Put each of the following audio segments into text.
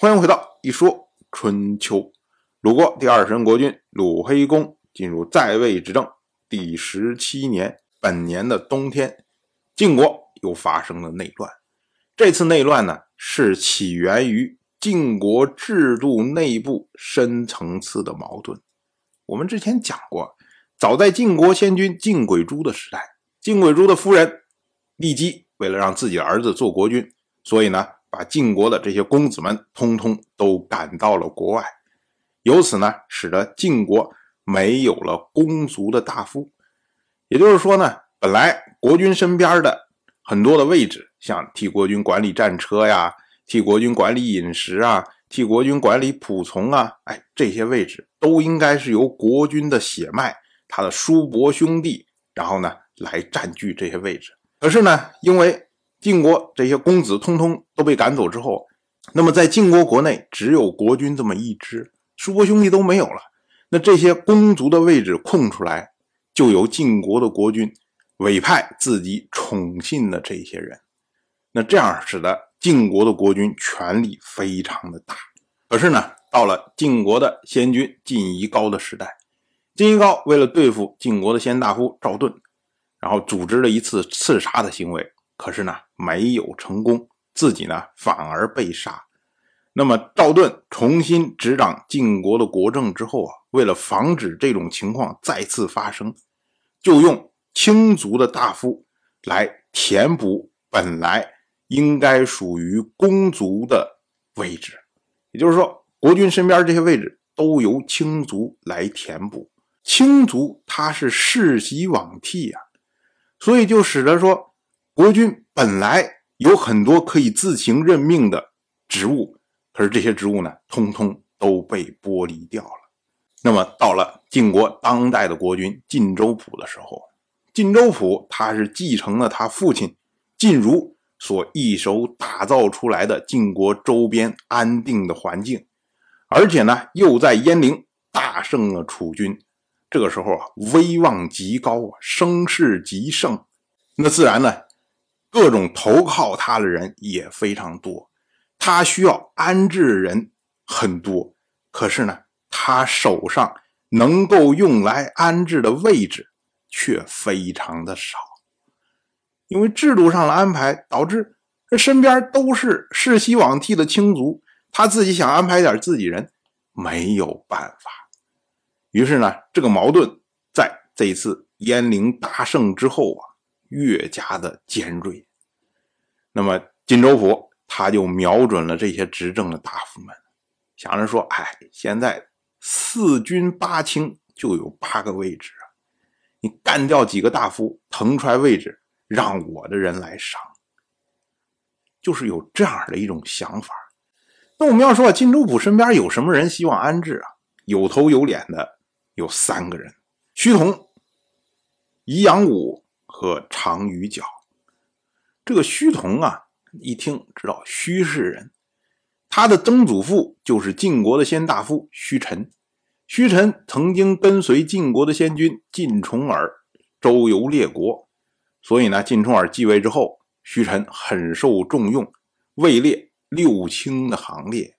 欢迎回到一说春秋。鲁国第二十国君鲁黑公进入在位执政第十七年，本年的冬天，晋国又发生了内乱。这次内乱呢，是起源于晋国制度内部深层次的矛盾。我们之前讲过，早在晋国先君晋轨珠的时代，晋轨珠的夫人骊姬为了让自己的儿子做国君，所以呢，把晋国的这些公子们通通都赶到了国外，由此呢，使得晋国没有了公族的大夫。也就是说呢，本来国君身边的很多的位置，像替国君管理战车呀，替国君管理饮食啊。替国君管理仆从啊，哎，这些位置都应该是由国君的血脉，他的叔伯兄弟，然后呢来占据这些位置。可是呢，因为晋国这些公子通通都被赶走之后，那么在晋国国内只有国君这么一支，叔伯兄弟都没有了。那这些公族的位置空出来，就由晋国的国君委派自己宠信的这些人。那这样使得。晋国的国君权力非常的大，可是呢，到了晋国的先君晋夷高的时代，晋夷高为了对付晋国的先大夫赵盾，然后组织了一次刺杀的行为，可是呢没有成功，自己呢反而被杀。那么赵盾重新执掌晋国的国政之后啊，为了防止这种情况再次发生，就用卿族的大夫来填补本来。应该属于公族的位置，也就是说，国君身边这些位置都由卿族来填补。卿族他是世袭罔替啊，所以就使得说，国君本来有很多可以自行任命的职务，可是这些职务呢，通通都被剥离掉了。那么到了晋国当代的国君晋州府的时候，晋州府他是继承了他父亲晋如。所一手打造出来的晋国周边安定的环境，而且呢，又在鄢陵大胜了楚军，这个时候啊，威望极高啊，声势极盛，那自然呢，各种投靠他的人也非常多，他需要安置人很多，可是呢，他手上能够用来安置的位置却非常的少。因为制度上的安排，导致这身边都是世袭罔替的卿族，他自己想安排点自己人，没有办法。于是呢，这个矛盾在这一次鄢陵大胜之后啊，越加的尖锐。那么金州府他就瞄准了这些执政的大夫们，想着说：“哎，现在四军八卿就有八个位置啊，你干掉几个大夫，腾出来位置。”让我的人来上，就是有这样的一种想法。那我们要说，金州府身边有什么人希望安置啊？有头有脸的有三个人：徐同、宜阳武和长于角。这个虚同啊，一听知道虚氏人，他的曾祖父就是晋国的先大夫虚臣。虚臣曾经跟随晋国的先君晋重耳周游列国。所以呢，晋重耳继位之后，虚臣很受重用，位列六卿的行列。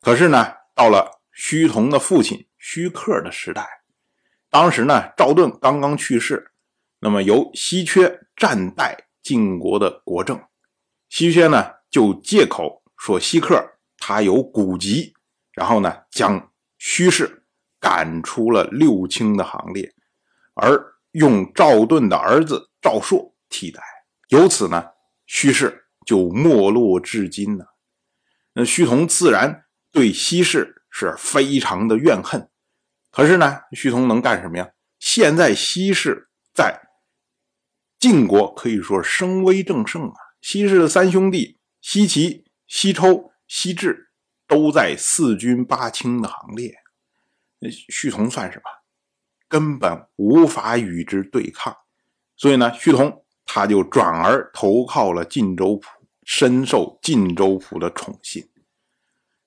可是呢，到了虚同的父亲虚克的时代，当时呢，赵盾刚刚去世，那么由稀缺暂代晋国的国政。稀缺呢，就借口说稀克他有古籍，然后呢，将虚氏赶出了六卿的行列，而用赵盾的儿子。赵朔替代，由此呢，虚氏就没落至今呢。那虚同自然对西氏是非常的怨恨。可是呢，虚同能干什么呀？现在西氏在晋国可以说声威正盛啊。西氏的三兄弟西齐、西抽、西至都在四军八卿的行列。那虚同算什么？根本无法与之对抗。所以呢，徐同他就转而投靠了晋州府，深受晋州府的宠信。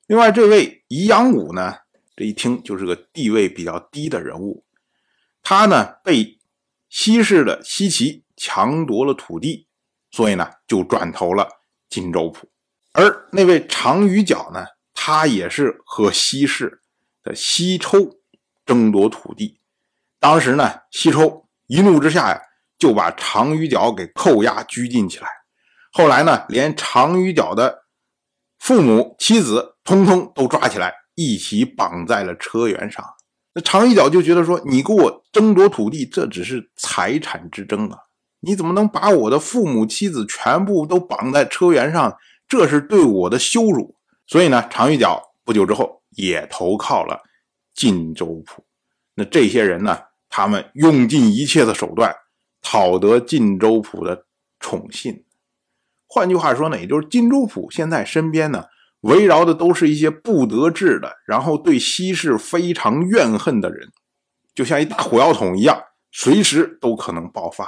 另外，这位宜阳武呢，这一听就是个地位比较低的人物。他呢被西氏的西岐强夺了土地，所以呢就转投了荆州府。而那位常于角呢，他也是和西氏的西抽争夺土地。当时呢，西抽一怒之下呀，就把常于角给扣押拘禁起来。后来呢，连常于角的父母、妻子通通都抓起来，一起绑在了车辕上。那常于角就觉得说：“你跟我争夺土地，这只是财产之争啊！你怎么能把我的父母、妻子全部都绑在车辕上？这是对我的羞辱。”所以呢，常玉角不久之后也投靠了晋州府。那这些人呢，他们用尽一切的手段讨得晋州府的宠信。换句话说呢，也就是晋州府现在身边呢。围绕的都是一些不得志的，然后对西氏非常怨恨的人，就像一大火药桶一样，随时都可能爆发。